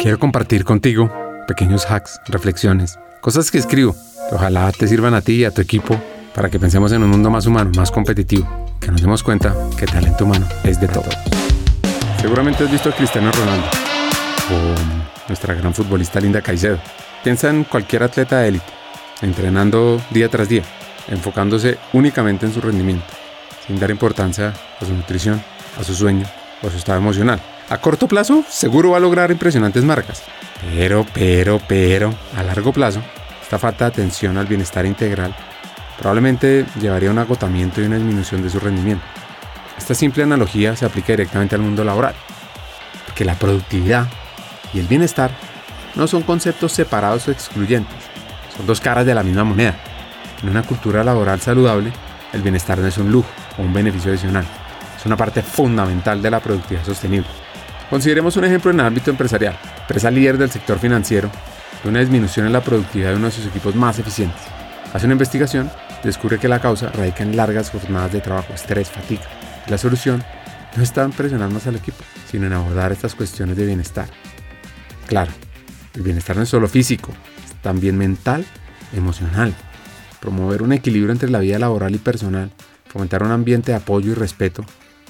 Quiero compartir contigo pequeños hacks, reflexiones, cosas que escribo que ojalá te sirvan a ti y a tu equipo para que pensemos en un mundo más humano, más competitivo, que nos demos cuenta que el talento humano es de todos. Seguramente has visto a Cristiano Ronaldo o nuestra gran futbolista Linda Caicedo. Piensa en cualquier atleta de élite, entrenando día tras día, enfocándose únicamente en su rendimiento, sin dar importancia a su nutrición, a su sueño o a su estado emocional. A corto plazo, seguro va a lograr impresionantes marcas. Pero, pero, pero, a largo plazo, esta falta de atención al bienestar integral probablemente llevaría a un agotamiento y una disminución de su rendimiento. Esta simple analogía se aplica directamente al mundo laboral, porque la productividad y el bienestar no son conceptos separados o excluyentes, son dos caras de la misma moneda. En una cultura laboral saludable, el bienestar no es un lujo o un beneficio adicional, es una parte fundamental de la productividad sostenible. Consideremos un ejemplo en el ámbito empresarial, empresa líder del sector financiero, de una disminución en la productividad de uno de sus equipos más eficientes. Hace una investigación, descubre que la causa radica en largas jornadas de trabajo, estrés, fatiga. La solución no está en presionar más al equipo, sino en abordar estas cuestiones de bienestar. Claro, el bienestar no es solo físico, es también mental, emocional. Promover un equilibrio entre la vida laboral y personal, fomentar un ambiente de apoyo y respeto,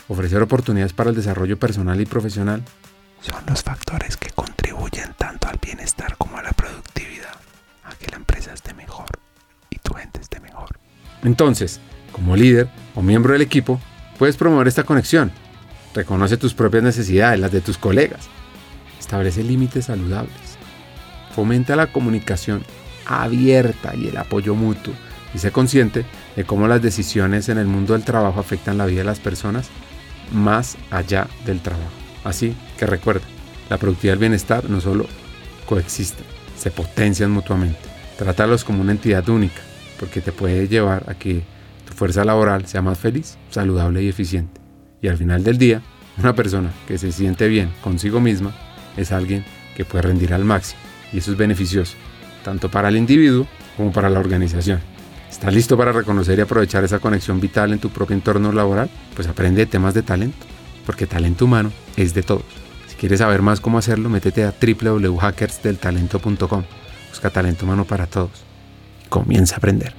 ofrecer oportunidades para el desarrollo personal y profesional, son los factores que contribuyen tanto al bienestar como a la productividad, a que la empresa esté mejor y tu gente esté mejor. Entonces, como líder o miembro del equipo, puedes promover esta conexión. Reconoce tus propias necesidades, las de tus colegas. Establece límites saludables. Fomenta la comunicación abierta y el apoyo mutuo. Y sé consciente de cómo las decisiones en el mundo del trabajo afectan la vida de las personas más allá del trabajo. Así que recuerda, la productividad y el bienestar no solo coexisten, se potencian mutuamente. Trátalos como una entidad única, porque te puede llevar a que tu fuerza laboral sea más feliz, saludable y eficiente. Y al final del día, una persona que se siente bien consigo misma es alguien que puede rendir al máximo. Y eso es beneficioso, tanto para el individuo como para la organización. ¿Estás listo para reconocer y aprovechar esa conexión vital en tu propio entorno laboral? Pues aprende temas de talento, porque talento humano es de todos. Si quieres saber más cómo hacerlo, métete a www.hackersdeltalento.com. Busca talento humano para todos y comienza a aprender.